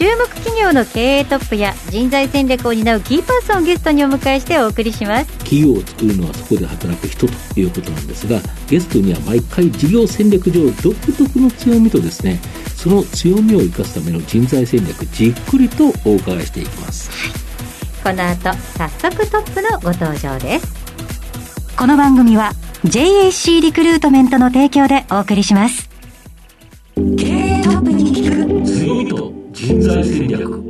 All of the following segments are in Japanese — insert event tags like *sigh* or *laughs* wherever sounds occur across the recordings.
注目企業の経営トップや人材戦略を担うキーパーソンをゲストにお迎えしてお送りします。企業を作るのはそこで働く人ということなんですがゲストには毎回事業戦略上独特の強みとですねその強みを生かすための人材戦略じっくりとお伺いしていきます。この後早速トップのご登場です。この番組は JAC リクルートメントの提供でお送りします。経営トップに聞く人材戦略。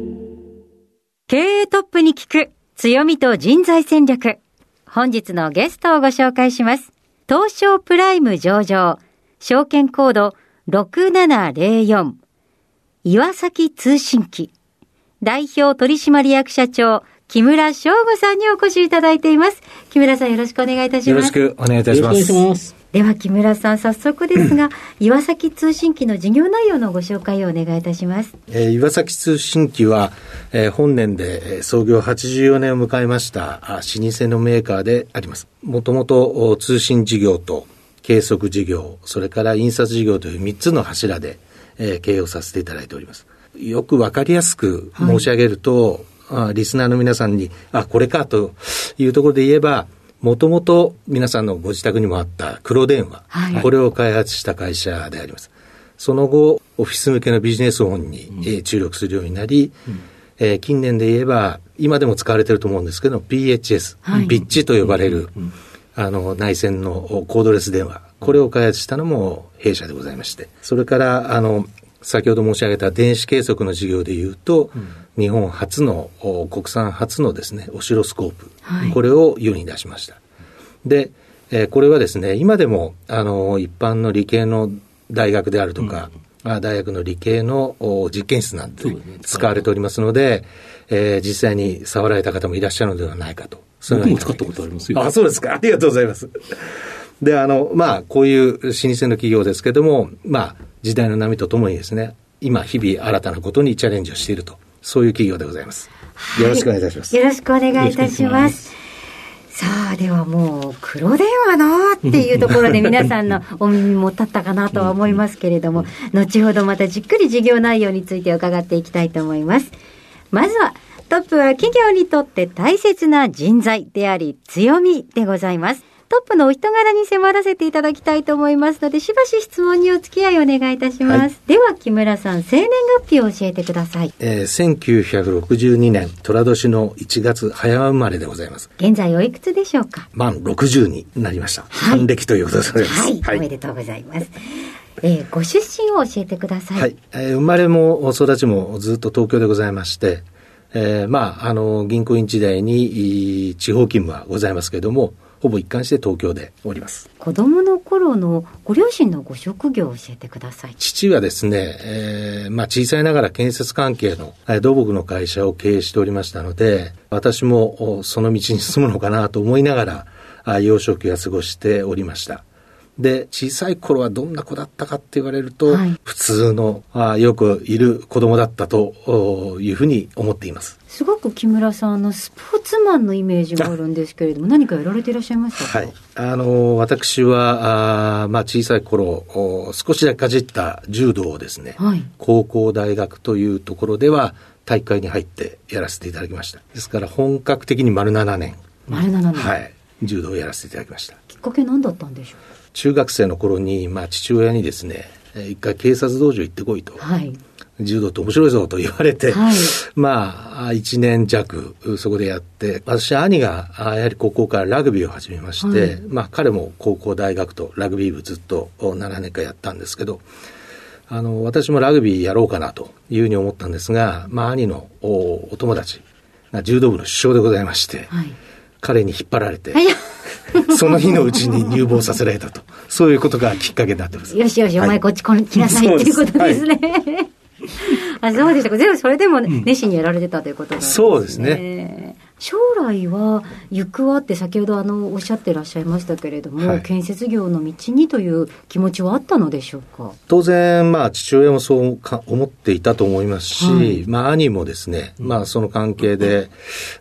経営トップに聞く強みと人材戦略。本日のゲストをご紹介します。東証プライム上場。証券コード6704岩崎通信機代表取締役社長木村翔吾さんにお越しいただいています。木村さんよろしくお願いいたしよろします。くお願いいたします。では木村さん早速ですが、岩崎通信機の事業内容のご紹介をお願いいたします。えー岩崎通信機は、えー本年でえー創業84年を迎えましたあ老舗のメーカーであります。もともとお通信事業と計測事業、それから印刷事業という3つの柱で、えー経営をさせていただいております。よくわかりやすく申し上げると、あリスナーの皆さんに、あ、これかというところで言えば、もともと皆さんのご自宅にもあった黒電話、はい。これを開発した会社であります。その後、オフィス向けのビジネス本に、えー注力するようになり、えー近年で言えば、今でも使われてると思うんですけど、PHS、はい。ビッチと呼ばれる、あの、内線のおコードレス電話、これを開発したのも弊社でございまして、それから、あの、先ほど申し上げた電子計測の事業でいうと、日本初の、お国産初のですね、オシロスコープ、はいこれを世に出しました。で、えーこれはですね、今でも、あの、一般の理系の大学であるとか、あ大学の理系のお実験室なんて使われておりますので、えー実際に触られた方もいらっしゃるのではないかと。そういう僕も使ったことありますよあ、そうですか。ありがとうございます。で、あの、まあ、こういう老舗の企業ですけども、まあ、時代の波とともにですね、今、日々新たなことにチャレンジをしていると、そういう企業でございます。よろしくお願いいたします。よろしくお願いいたします。さあ、ではもう、黒電話なっていうところで *laughs* 皆さんのお耳も立ったかなとは思いますけれども、後ほどまたじっくり事業内容について伺っていきたいと思います。まずは、トップは企業にとって大切な人材であり強みでございます。トップのお人柄に迫らせていただきたいと思いますので、しばし質問にお付き合いお願いいたします。はいでは、木村さん、生年月日を教えてください。えー1962年、寅年の1月早生まれでございます。現在おいくつでしょうか？満60になりました。はい還暦ということでございます。はい、おめでとうございます。えーご出身を教えてください。はい。えー生まれも育ちもずっと東京でございまして、えーまあ、あの、銀行員時代にいい地方勤務はございますけれども、ほぼ一貫して東京でおります。子供の頃のご両親のご職業を教えてください。父はですね、えーまあ、小さいながら建設関係のえー土木の会社を経営しておりましたので、私もおその道に進むのかなと思いながら、あ幼少期は過ごしておりました。で、小さい頃はどんな子だったかって言われると、はい普通のあよくいる子供だったとおいうふうに思っています。すごく木村さんあのスポーツマンのイメージがあるんですけれども、*laughs* 何かやられていらっしゃいましたか？はい。あの、私は、あーまあ、小さい頃、お少しだけかじった柔道をですね、はい高校大学というところでは、大会に入ってやらせていただきました。ですから、本格的に丸7年、丸7年、はい、柔道をやらせていただきました。きっかけ何だったんでしょ中学生の頃に、まあ、父親にですね、えー一回警察道場行ってこいと。うはい。柔道って面白いぞと言われて、はい *laughs* まあ、一年弱、そこでやって、私、兄が、あやはり高校からラグビーを始めまして、はいまあ、彼も高校、大学とラグビー部ずっとお7年間やったんですけど、あの、私もラグビーやろうかなというふうに思ったんですが、まあ、兄のおお友達が柔道部の首相でございまして、はい。彼に引っ張られて、はい。*laughs* その日のうちに入門させられたと、そういうことがきっかけになってます。よしよし、おはい前こっち来なさいっていうことですね。*laughs* あ、そうでしたか。全部それでも熱心にやられてたということなんですね。そうですね。将来は行くはって先ほどあのおっしゃってらっしゃいましたけれども、はい、建設業の道にという気持ちはあったのでしょうか？当然、まあ、父親もそうか思っていたと思いますし、はい、まあ、兄もですね、まあ、その関係で、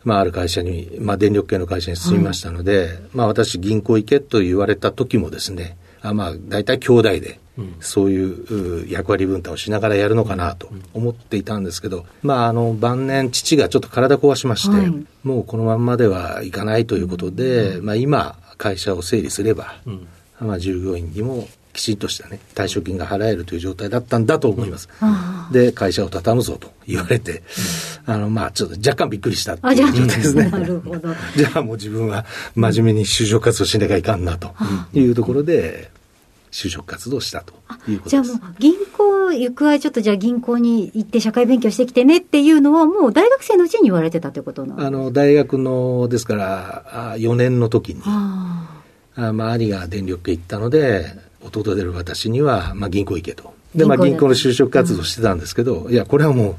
まあ、ある会社に、まあ、電力系の会社に進みましたので、はい、まあ、私、銀行行けと言われた時もですね、あまあ、大体兄弟で、そういう役割分担をしながらやるのかなと思っていたんですけど、まあ、あの晩年、父がちょっと体壊しまして、はい、もうこのままではいかないということで、まあ、今、会社を整理すれば、まあ、従業員にもきちんとしたね、退職金が払えるという状態だったんだと思います。で、会社を畳むぞと言われて、あの、まあ、ちょっと若干びっくりしたっていう状態ですね。*laughs* なるほど。*laughs* じゃあもう自分は真面目に就職活動しなきゃいかんなというところで、就職活動したということじゃあもう、銀行行く合ちょっとじゃあ銀行に行って社会勉強してきてねっていうのは、もう大学生のうちに言われてたということなんあの、大学の、ですから、4年の時に、ああまあ、兄が電力系行ったので、弟でる私には、まあ、銀行行けと。で、まあ、銀行の就職活動してたんですけど、うん、いや、これはもう、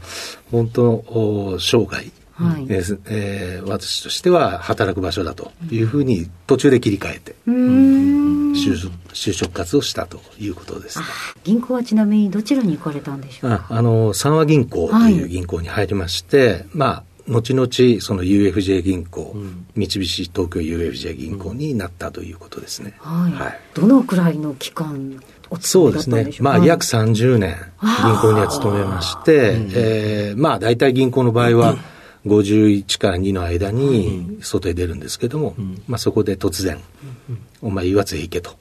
本当の生涯、はい、えー、私としては働く場所だというふうに途中で切り替えて、就職就職活動したということです。銀行はちなみにどちらに行かれたんでしょう？かあの、三和銀行という銀行に入りまして、はい、まあ、後々、その UFJ 銀行、うん、三菱東京 UFJ 銀行になったということですね。はい。はい、どのくらいの期間そうですね。まあ、約30年、銀行には勤めまして、えー、まあ、大体銀行の場合は、*laughs* 51から2の間に外へ出るんですけども、うん、まあ、そこで突然、うん、お前岩津へ行けと。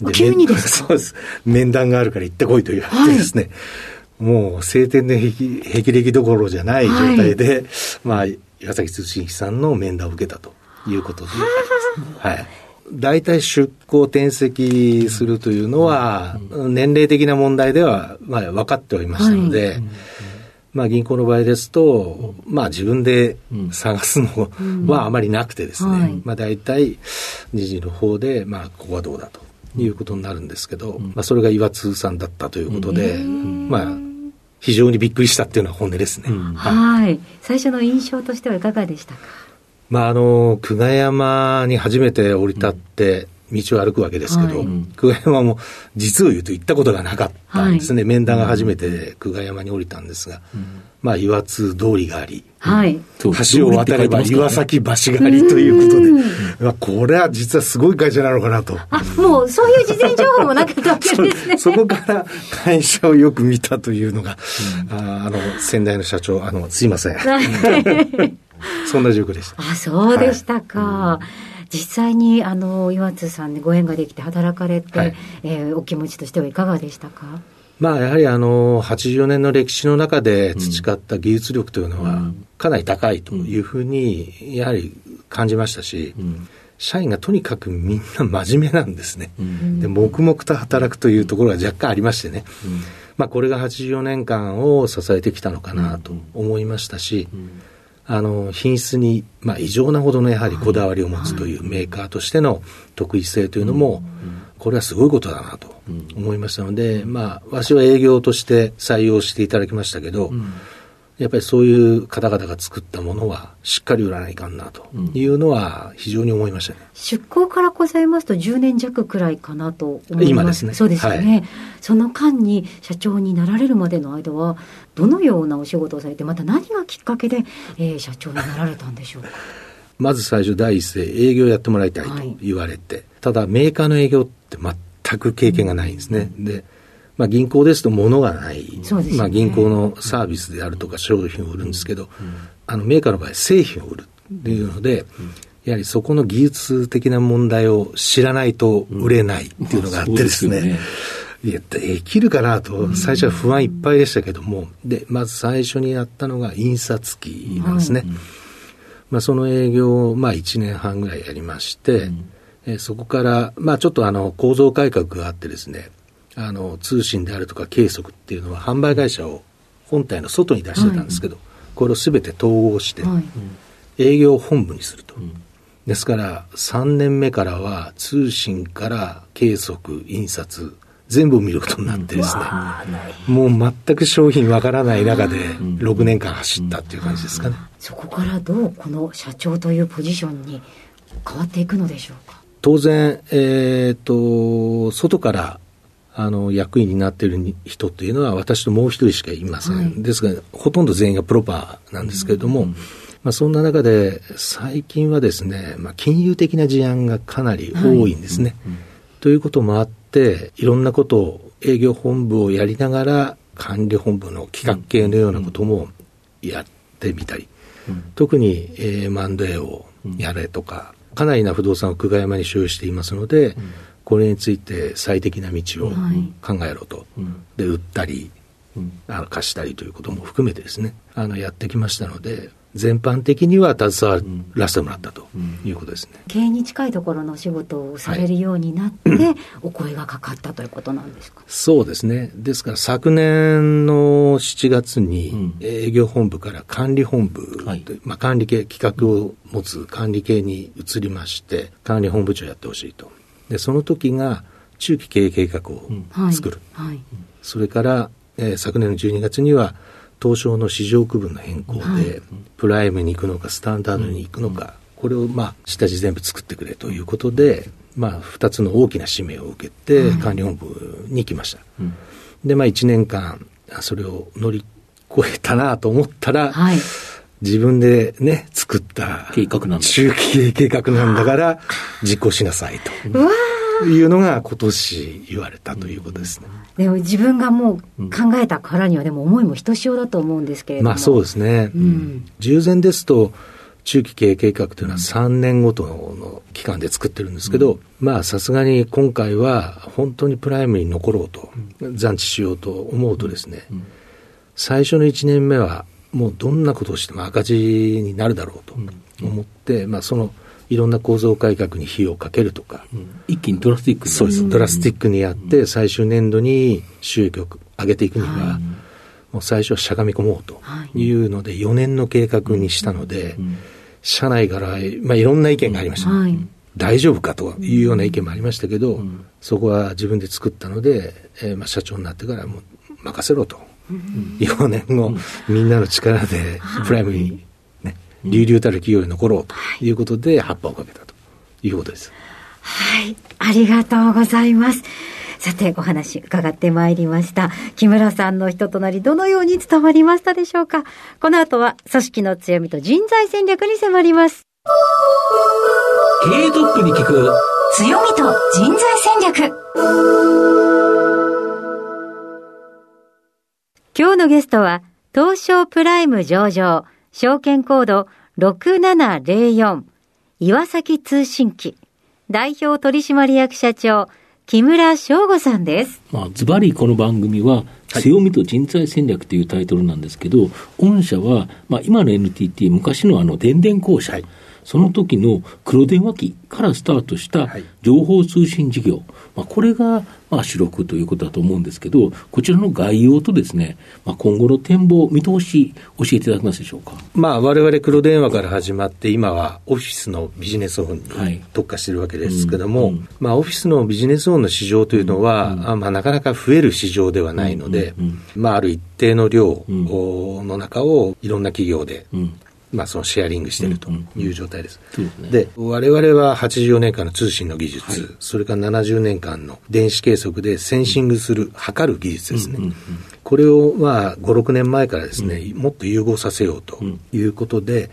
うん、急にですかそうです。面談があるから行ってこいと言われてですね、はい、もう晴天で霹靂どころじゃない状態で、はい、まあ、岩崎通信機さんの面談を受けたということで、はい。大体出向転籍するというのは、年齢的な問題では、まあ、分かっておりましたので、はいまあ、銀行の場合ですと、まあ、自分で探すのはあまりなくてですね、うんはい、まあ、大体、二次の方で、まあ、ここはどうだということになるんですけど、まあ、それが岩津さんだったということで、まあ、非常にびっくりしたっていうのは本音ですね。はい。最初の印象としてはいかがでしたか？まあ、あの、久我山に初めて降り立って、道を歩くわけですけど、はい、久我山も実を言うと行ったことがなかったんですね、はい、面談が初めて久我山に降りたんですが、うん、まあ岩津通りがあり、はい、橋を渡れば岩崎橋がありということで、まあ、これは実はすごい会社なのかなと。あもうそういう事前情報もなかったわけですね。*laughs* そ。そこから会社をよく見たというのが、うん、ああの先代の社長、あのすいません。*laughs* そんな状況でした。あ、そうでしたか。はい実際にあの岩津さんにご縁ができて働かれて、はい、えー、お気持ちとしてはいかがでしたか？まあ、やはりあの84年の歴史の中で培った技術力というのはかなり高いというふうにやはり感じましたし、社員がとにかくみんな真面目なんですね、で黙々と働くというところが若干ありましてね、まあ、これが84年間を支えてきたのかなと思いましたし、あの品質に、まあ、異常なほどのやはりこだわりを持つというメーカーとしての特異性というのも、これはすごいことだなと思いましたので、まあ、わしは営業として採用していただきましたけど、やっぱりそういう方々が作ったものはしっかり売らないかんなというのは非常に思いましたね、うん、出向からございますと10年弱くらいかなと思います。今ですね。そうですよね、はい、その間に社長になられるまでの間はどのようなお仕事をされてまた何がきっかけで、えー、社長になられたんでしょうか？*laughs* まず最初第一声営業やってもらいたいと言われて、はい、ただメーカーの営業って全く経験がないんですね、うん、でまあ、銀行ですと物がない、ね、まあ、銀行のサービスであるとか商品を売るんですけど、うん、あのメーカーの場合製品を売るっていうので、やはりそこの技術的な問題を知らないと売れないっていうのがあってですね、うんまあいや、できるかなと、最初は不安いっぱいでしたけども、で、まず最初にやったのが印刷機なんですね。はい、まあ、その営業を、まあ、1年半ぐらいやりまして、うん、えそこから、まあ、ちょっとあの、構造改革があってですね、あの通信であるとか計測っていうのは販売会社を本体の外に出してたんですけど、はい、これをすべて統合して、営業本部にすると、うん、ですから3年目からは通信から計測印刷全部見ることになってですね、もう全く商品わからない中で6年間走ったっていう感じですかね。そこからどうこの社長というポジションに変わっていくのでしょうか？当然、えっ、と、外からあの役員になっている人っていうのは私ともう一人しかいません、はい、ですがほとんど全員がプロパーなんですけれども、うん、まあ、そんな中で最近はですね、まあ、金融的な事案がかなり多いんですね。はい、ということもあっていろんなことを営業本部をやりながら管理本部の企画系のようなこともやってみたり、うん、特に、えー、マンドエをやれとか、かなりな不動産を久我山に所有していますので、これについて最適な道を考えろと、はい、で売ったり、うん、あの貸したりということも含めてですね。あのやってきましたので全般的には携わらせてもらったということですね、経営に近いところのお仕事をされるようになって、はい、お声がかかったということなんですか？そうですね。ですから昨年の7月に営業本部から管理本部、はい、まあ、管理系企画を持つ管理系に移りまして管理本部長やってほしいとでその時が中期経営計画を作る、うんはい、それから、えー、昨年の12月には東証の市場区分の変更で、はい、プライムに行くのかスタンダードに行くのか、これをまあ下地全部作ってくれということで、まあ、2つの大きな使命を受けて管理本部に来ました、うん、でまあ1年間それを乗り越えたなと思ったら、はい、自分でね、作った計画なん中期計画なんだから *laughs* 実行しなさいと。いうのが今年言われたということですね。でも自分がもう考えたからにはでも思いもひとしおだと思うんですけれども。まあそうですね。うん、従前ですと中期経営計画というのは3年ごとの期間で作ってるんですけど、うん、まあさすがに今回は本当にプライムに残ろうと、残地しようと思うとですね、最初の1年目はもうどんなことをしても赤字になるだろうと思って、うん、まあ、そのいろんな構造改革に費用をかけるとか、うん、一気にドラスティックに。そうです。ドラスティックにやって、最終年度に収益を上げていくには、もう最初はしゃがみ込もうとい。うので、4年の計画にしたので、社内から、まあ、いろんな意見がありました。はい。大丈夫かというような意見もありましたけど、うん、そこは自分で作ったので、えーまあ、社長になってからもう任せろと4年後、みんなの力でプライムに、ね、流々たる企業に残ろうということで、葉っぱをかけたということです。はい、ありがとうございます。さて、お話伺ってまいりました。木村さんの人となり、どのように伝わりましたでしょうか？この後は、組織の強みと人材戦略に迫ります。経営トップに聞く強みと人材戦略今日のゲストは、東証プライム上場、証券コード6704、岩崎通信機、代表取締役社長、木村翔吾さんです。まあ、ズバリこの番組は、強みと人材戦略というタイトルなんですけど、御社は、まあ、今の NTT、昔のあの電電公社、はいその時の黒電話機からスタートした情報通信事業、まあ、これがまあ主力ということだと思うんですけど、こちらの概要とですね、まあ、今後の展望、見通し、教えていただけますでしょうか？まあ、我々黒電話から始まって、今はオフィスのビジネスオンに特化しているわけですけども、はいうんうん、まあ、オフィスのビジネスオンの市場というのは、うんうん、まあ、なかなか増える市場ではないので、うんうんうん、まあ、ある一定の量の中をいろんな企業でまあ、そのシェアリングしているという状態です。で、我々は84年間の通信の技術、はい、それから70年間の電子計測でセンシングする、測る技術ですね。これを、まあ、5、6年前からですね、もっと融合させようということで、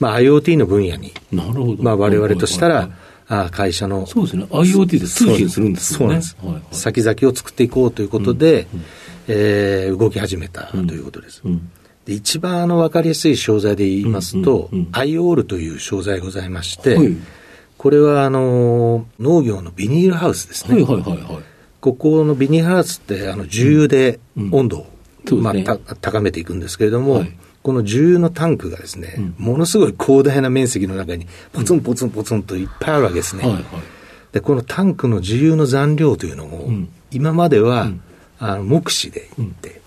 まあ、IoT の分野に、なるほどまあ、我々としたら、あ会社の。そうですね。IoT で通信するんですよね。そうなんです。先々を作っていこうということで、えー、動き始めたということです。うんで一番あの分かりやすい商材で言いますと、うんうんうん、アイオールという商材ございまして、はい、これはあの農業のビニールハウスですね。はいはいはいはい、ここのビニールハウスってあの重油で温度を、うんまあ、高めていくんですけれども、はい、この重油のタンクがですね、うん、ものすごい広大な面積の中にポツンポツンポツンといっぱいあるわけですね。はいはい、でこのタンクの重油の残量というのを、今までは、あの目視で言って、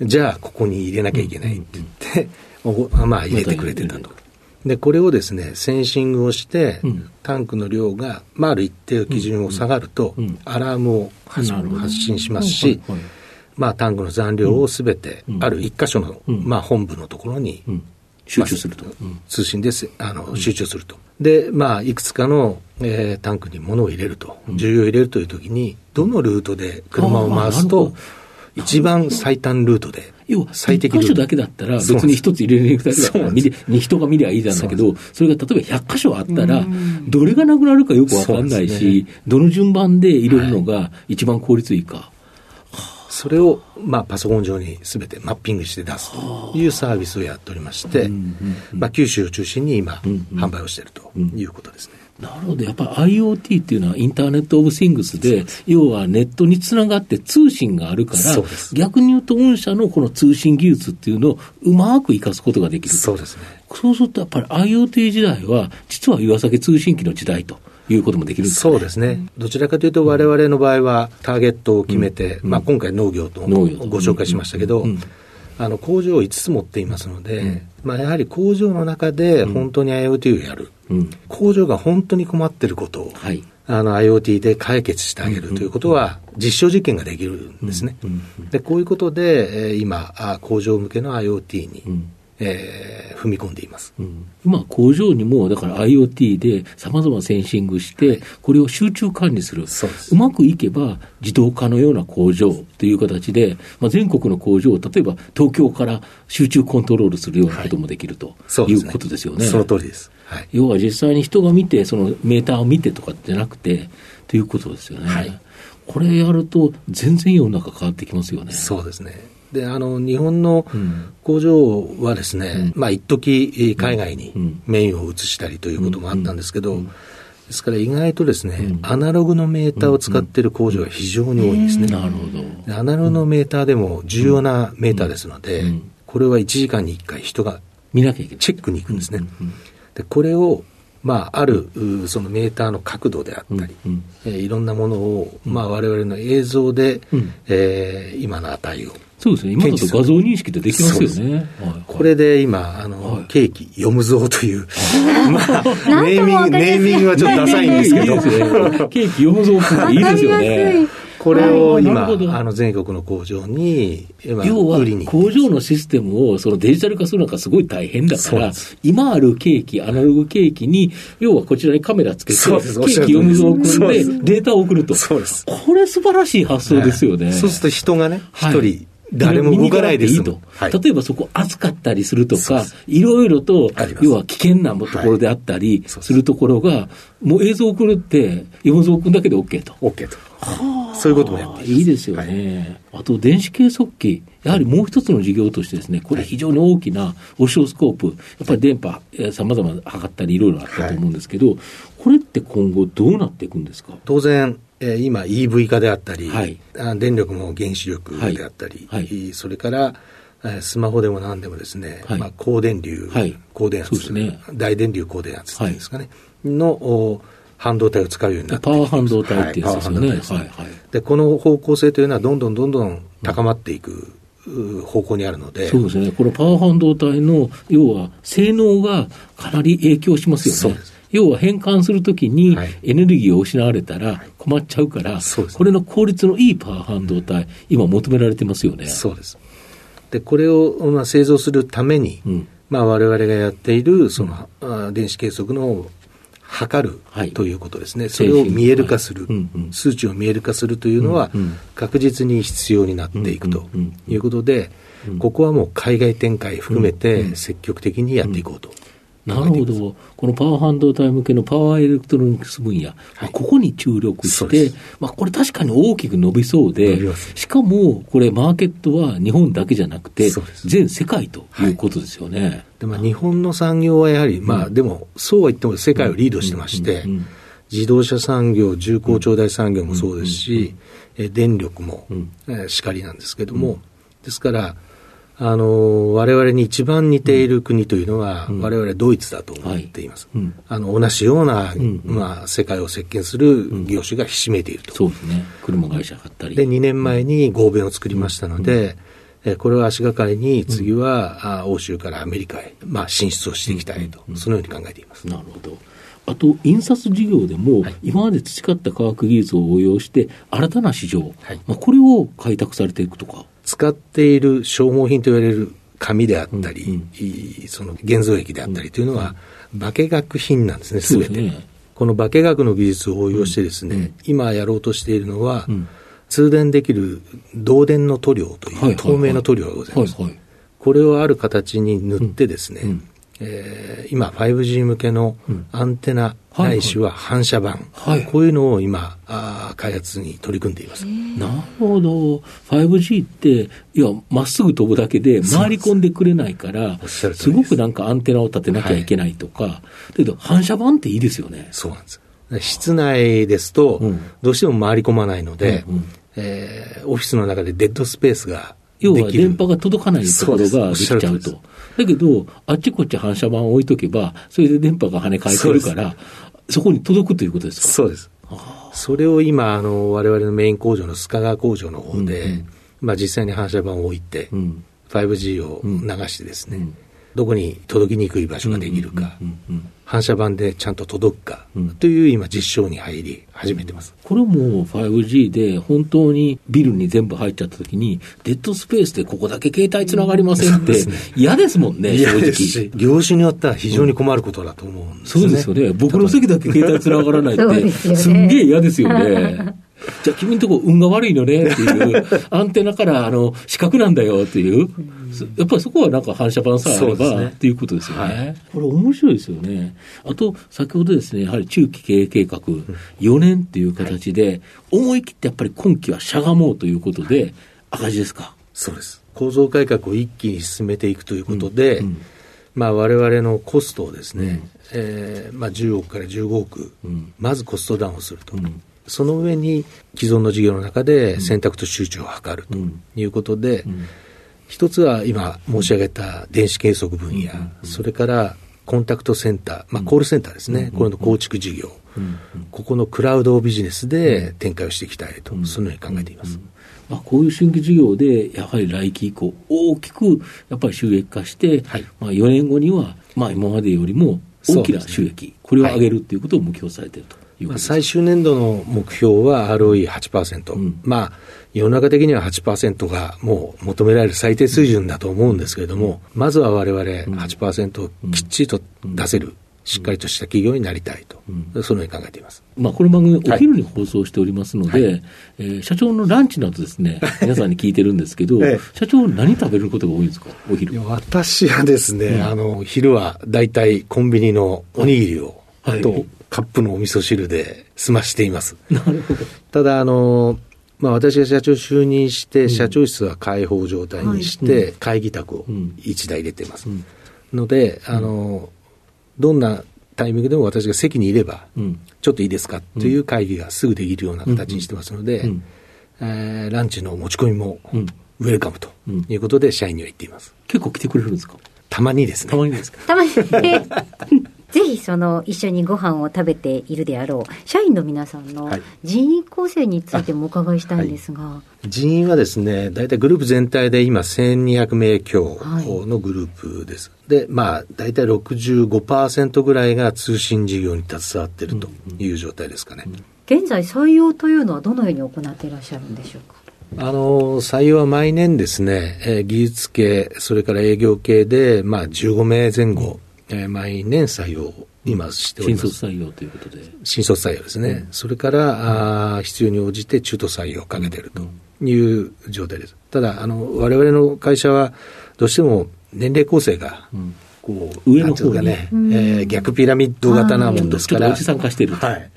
じゃあここに入れなきゃいけないって言って、うん、*laughs* まあ入れてくれてたと。で、これをですね、センシングをして、うん。タンクの量が、まあ、ある一定の基準を下がると、うん。うん。アラームを発信しますし、まあ、タンクの残量をすべて、うん。ある一箇所の、うん。まあ、本部のところに、うん。集中すると。通信です、あの、集中すると。で、まあ、いくつかの、えータンクに物を入れると、重油を入れるというときに、どのルートで車を回すと一番最短ルートで、要は、最適ルート。一箇所だけだったら、別に一つ入れるだけだから、見人が見りゃいいじゃんだけど、それが例えば100箇所あったら、どれがなくなるかよくわかんないし、どの順番で入れるのが一番効率いいか。それを、まあ、パソコン上にすべてマッピングして出すというサービスをやっておりまして、まあ、九州を中心に今、販売をしているということですね。なるほど。やっぱり IoT っていうのはインターネットオブシングスで、要はネットにつながって通信があるから逆に言うと御社のこの通信技術っていうのをうまく活かすことができると。そうですね。そうするとやっぱり IoT 時代は、実は岩崎通信機の時代ということもできるねそうですね。どちらかというと、我々の場合は、ターゲットを決めて、まあ、今回農業とご紹介しましたけど、うんあの工場を5つ持っていますので、まあ、やはり工場の中で本当に IoT をやる、うん。工場が本当に困っていることを、はい。あの IoT で解決してあげるということは、実証実験ができるんですね。でこういうことで、えー今、あ工場向けの IoT に、うんえー踏み込んでいます。うん今、工場にも、だから IoT でさまざまセンシングして、これを集中管理する。そうですまくいけば、自動化のような工場という形で、まあ、全国の工場を、例えば東京から集中コントロールするようなこともできるというそう。ことですよね。その通りです。はい。要は実際に人が見て、そのメーターを見てとかじゃなくて、ということですよね。はいこれやると、全然世の中変わってきますよね。そうですね。で、あの、日本のうん工場はですね、まあ、一時えー海外にうん。メインを移したりということもあったんですけど、ですから意外とですね、うん。アナログのメーターを使っている工場が非常に多いんですね。なるほど。でアナログのメーターでも重要なメーターですので、うん。これは1時間に1回人が見なきゃいけない。チェックに行くんですね。うん。うん。でこれを、まあ、あるうそのメーターの角度であったり、うんうん。えーいろんなものを、まあ、我々の映像で、うん。えー今の値をそうですね。今だと画像認識でできますよね。はいはい。これで今、あの、はい。ケーキ読むぞという、まあ、ネーミング、ネーミングはちょっとダサいんですけど。いい、ですね。ケーキ読むぞっていいですよね。これを今、あの、全国の工場に、今要は。工場のシステムをそのデジタル化するのがすごい大変だから今あるケーキ、アナログケーキに、要はこちらにカメラつけて、ケーキ読むぞを組んで、データを送ると。これ素晴らしい発想ですよね。そうすると人がね、一はい。人、誰も動かないですいいと。はい。例えばそこ暑かったりするとかいろいろと要は危険なところであったりす。するところが、もう映像を送るって、読むぞを送るだけで OK と。OK と。そういうこともやってい。いいですよね、あと電子計測器、やはりもう一つの事業としてですね、これ非常に大きなオシロスコープ、やっぱり電波、さまざま測ったりいろいろあったと思うんですけど、これって今後どうなっていくんですか？当然、えー今 EV 化であったり、はい。あ電力も原子力であったり、はい。はいそれから、えースマホでも何でもですね、はい。まあ、高電流、はい。高電圧、ね。大電流高電圧っていうんですかね、のお半導体を使うようになってパワー半導体ってやつですよね。はいはいはい。でこの方向性というのはどんどんどんどん高まっていく、う方向にあるので、そうですね、このパワー半導体の要は性能がかなり影響しますよね。そうです。要は変換するときにはい。エネルギーを失われたら困っちゃうから、そうです。ねこれの効率のいいパワー半導体、今求められてますよね。そうです。で、これを、まあ、製造するために、うん。まあ、我々がやっている、その、あ電子計測の測るはい。ということですね。それを見える化する、はいうんうん。数値を見える化するというのはうんうん、確実に必要になっていくとうんうんうんいうことで、ここはもう海外展開含めて積極的にやっていこうと。なるほど、このパワー半導体向けのパワーエレクトロニクス分野、まあここに注力してまあ、これ確かに大きく伸びそう伸でしかもこれ、マーケットは日本だけじゃなくて全世界ということですよね。でまあ、日本の産業はやはり、まあ、でも、そうは言っても世界をリードしてまして自動車産業、重工長大産業もそうですし、えー電力もうん。えーしかりなんですけども、ですから、あのー我々に一番似ている国というのは、我々ドイツだと思っています。うん。あの同じような、んまあ、世界を席巻する業種がひしめいていると。そうですね、車会社買ったり。で、2年前に合弁を作りましたので、えーこれを足がかりに次は、あ欧州からアメリカへ、まあ、進出をしていきたいと、そのように考えています。なるほど。あと、印刷事業でも、今まで培った科学技術を応用して、新たな市場、はい。まあ、これを開拓されていくとか。使っている消耗品と言われる紙であったり、いその現像液であったりというのは、化学品なんですね、すべて。この化学の技術を応用してですね、今やろうとしているのは、ん。通電できる導電の塗料という、透明の塗料がございます。これをある形に塗ってですね、んえー今 5G 向けのアンテナないしは反射板、はい。こういうのを今あー開発に取り組んでいます。なるほど。5G って、いや、まっすぐ飛ぶだけで回り込んでくれないからす。ごくなんかアンテナを立てなきゃいけないとか、だけど反射板っていいですよね。そうなんです。室内ですとうん、どうしても回り込まないので、うんうん。えーオフィスの中でデッドスペースが要はできる。電波が届かないところができちゃそうと。だけど、あっちこっち反射板を置いとけば、それで電波が跳ね返せるから、そこに届くということですか？そうです。それを今、あの、我々のメイン工場の須賀川工場の方で、うんうんまあ実際に反射板を置いて、うん。5G を流してですね、うんどこに届きにくい場所ができるか、うんうん反射板でちゃんと届くか、うんという今実証に入り始めてます。これも 5G で本当にビルに全部入っちゃった時に、デッドスペースでここだけ携帯つながりませんって嫌ですもんね、正直。業種によっては非常に困ることだと思うんですね。そうですよね。僕の席だけ携帯つながらないって、すんげえ嫌ですよね。じゃあ君んとこ運が悪いのねっていう、アンテナからあの四角なんだよっていう、そやっぱりそこはなんか反射板さえあれば、そうですねっていうことですよね。これ面白いですよね。あと、先ほどですね、やはり中期経営計画、4年っていう形で、思い切ってやっぱり今期はしゃがもうということで、赤字ですか？そうです。構造改革を一気に進めていくということで、うんまあ我々のコストをですね、えーまあ10億から15億、んまずコストダウンをすると。んその上に既存の事業の中で選択と集中を図るとうんいうことで、一つは今申し上げた電子計測分野、それからコンタクトセンター、まあ、コールセンターですね、これの構築事業、ここのクラウドビジネスで展開をしていきたいと、そのように考えています。まあ、こういう新規事業で、やはり来期以降、大きくやっぱり収益化して、はい。まあ、4年後には、まあ、今までよりも大きな収益、これを上げるということを目標されているとまあ、最終年度の目標は ROE8%、うん。まあ、世の中的には8%がもう求められる最低水準だと思うんですけれども、まずは我々8%をきっちりと出せる、しっかりとした企業になりたいと、そのように考えています。まあ、この番組、お昼に放送しておりますので、えー社長のランチなどですね、*laughs* 皆さんに聞いてるんですけど、ええ。社長、何食べることが多いんですか、お昼。いや。私はですね、あの、昼は大体コンビニのおにぎりを、はいとカップのお味噌汁で済ましています。なるほど。ただ、あの、まあ、私が社長就任して、社長室は開放状態にして、会議宅をうん。一台入れてます。ん。ので、あの、どんなタイミングでも私が席にいれば、うん。ちょっといいですかという会議がすぐできるような形にしてますので、うん。えーランチの持ち込みもうん。ウェルカムとうん。いうことで社員には言っています。結構来てくれるんですか？たまにですね。たまにですか？たまにぜひその一緒にご飯を食べているであろう社員の皆さんのはい。人員構成についてもお伺いしたいんですが、人員はですね、大体グループ全体で今1200名強はい。のグループです。で、まあ、大体65%ぐらいが通信事業に携わっているという状態ですかね。現在採用というのはどのように行っていらっしゃるんでしょうか？あの、採用は毎年ですね、えー技術系、それから営業系で、まあ、15名前後、えー毎年採用を今しております。新卒採用ということで。新卒採用ですね。それから、あー必要に応じて中途採用をかけているという状態です。ただ、あの、我々の会社は、どうしても年齢構成が、こう、上の方に。なんていうかね、えー逆ピラミッド型なもんですから、ちょっとおじさん化してると。はい。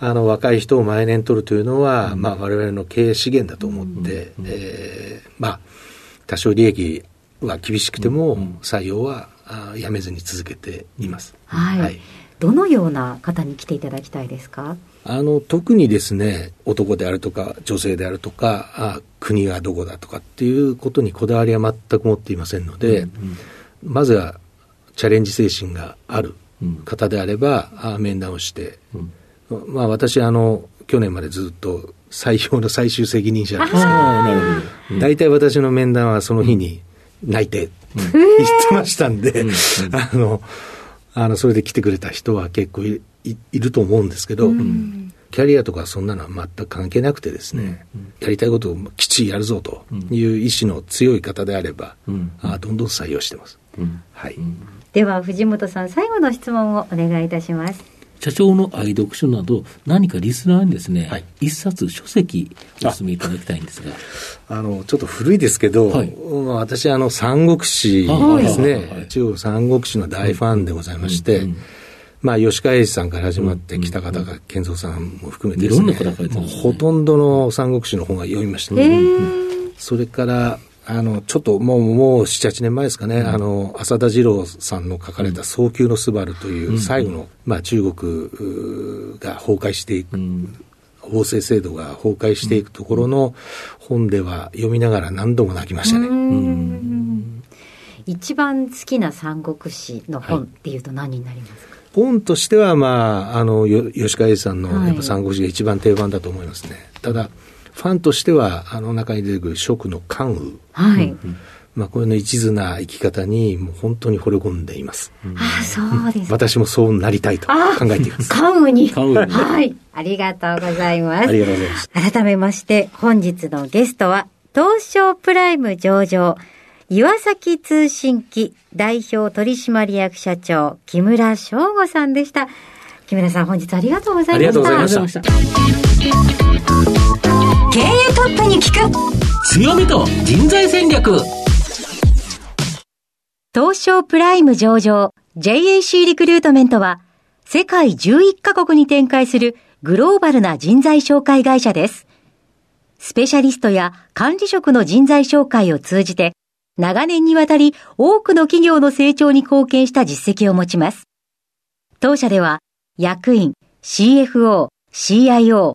あの、若い人を毎年取るというのは、まあ、我々の経営資源だと思って、えーまあ、多少利益は厳しくても、採用は、あめずに続けています。はい、はい。どのような方に来ていただきたいですか？あの、特にですね、男であるとか、女性であるとか、あ国がどこだとかっていうことにこだわりは全く持っていませんので、まずはチャレンジ精神がある方であれば、あ面談をして、まあ私、あの、去年までずっと採用の最終責任者なんですけど。大体私の面談はその日に内定、言ってましたんで、あの、あの、それで来てくれた人は結構いいいると思うんですけど、キャリアとかそんなのは全く関係なくてですね、やりたいことをきっちりやるぞという意志の強い方であれば、うん。あどんどん採用してます。うん。はい。では藤本さん最後の質問をお願いいたします社長の愛読書など、何かリスナーにですね、はい。一冊書籍お勧めいただきたいんですが。あの、ちょっと古いですけど、はい。まあ私、あの、三国志ですね。はい。中国三国志の大ファンでございまして、うんうんまあ、吉川英治さんから始まって、北方が健三さんも含めてですね、いろんほとんどの三国志の本が読みました、えねー。それから、あの、ちょっともう、もう7、8年前ですかね、あの、浅田次郎さんの書かれた早急のスバルという最後の、まあ中国が崩壊していく、うん。法制制度が崩壊していくところの本では読みながら何度も泣きましたね。一番好きな三国志の本っていうと何になりますか、本としては、まあ、あの、よ吉川英治さんのはいやっぱ三国志が一番定番だと思いますね。ただ、ファンとしては、あの中に出てくる蜀の関羽。はい、まあ、これの一途な生き方に、もう本当に惚れ込んでいます。ああそうですか私もそうなりたいと考えています。関羽に関羽にはいありがとうございますありがとうございます。改めまして、本日のゲストは、東証プライム上場、岩崎通信機代表取締役社長、木村翔吾さんでした。木村さん、本日ありがとうございました。ありがとうございました経営トップに聞く強みと人材戦略。東証プライム上場 JAC リクルートメントは世界11カ国に展開するグローバルな人材紹介会社です。スペシャリストや管理職の人材紹介を通じて長年にわたり多くの企業の成長に貢献した実績を持ちます。当社では役員、CFO、CIO、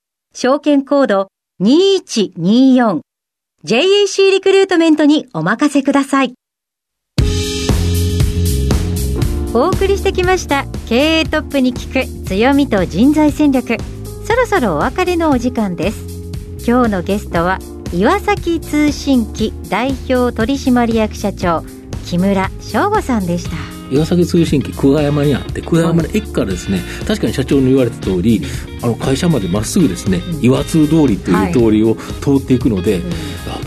証券コード2124、JAC リクルートメントにお任せください。お送りしてきました。経営トップに聞く。強みと人材戦略。そろそろお別れのお時間です。今日のゲストは岩崎通信機代表取締役社長木村翔吾さんでした。岩崎通信機久我山にあって久我山の駅からですね、確かに社長の言われた通り、あの会社までまっすぐですね、岩通通りという通りを通っていくので、やっ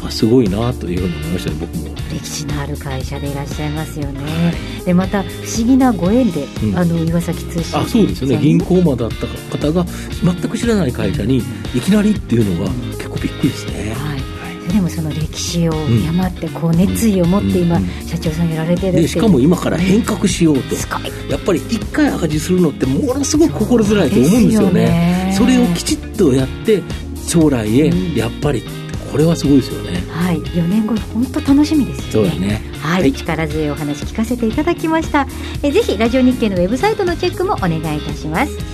ぱすごいなというふうに思いましたね僕も。歴史のある会社でいらっしゃいますよね、でまた不思議なご縁で、うん。あの岩崎通信あそうですよね。銀行マンだった方が全く知らない会社にいきなりっていうのが結構びっくりですね、はいでもその歴史を山ってこう熱意を持って今、うん。社長さんやられてるでしかも今から変革しようと。やっぱり一回赤字するのってものすごく心辛いと思うんですよね。それをきちっとやって将来へうん。やっぱりこれはすごいですよね、はい。4年後本当楽しみですよね。そうだね。はい、はい。力強いお話聞かせていただきました。えぜひラジオ日経のウェブサイトのチェックもお願いいたします。そ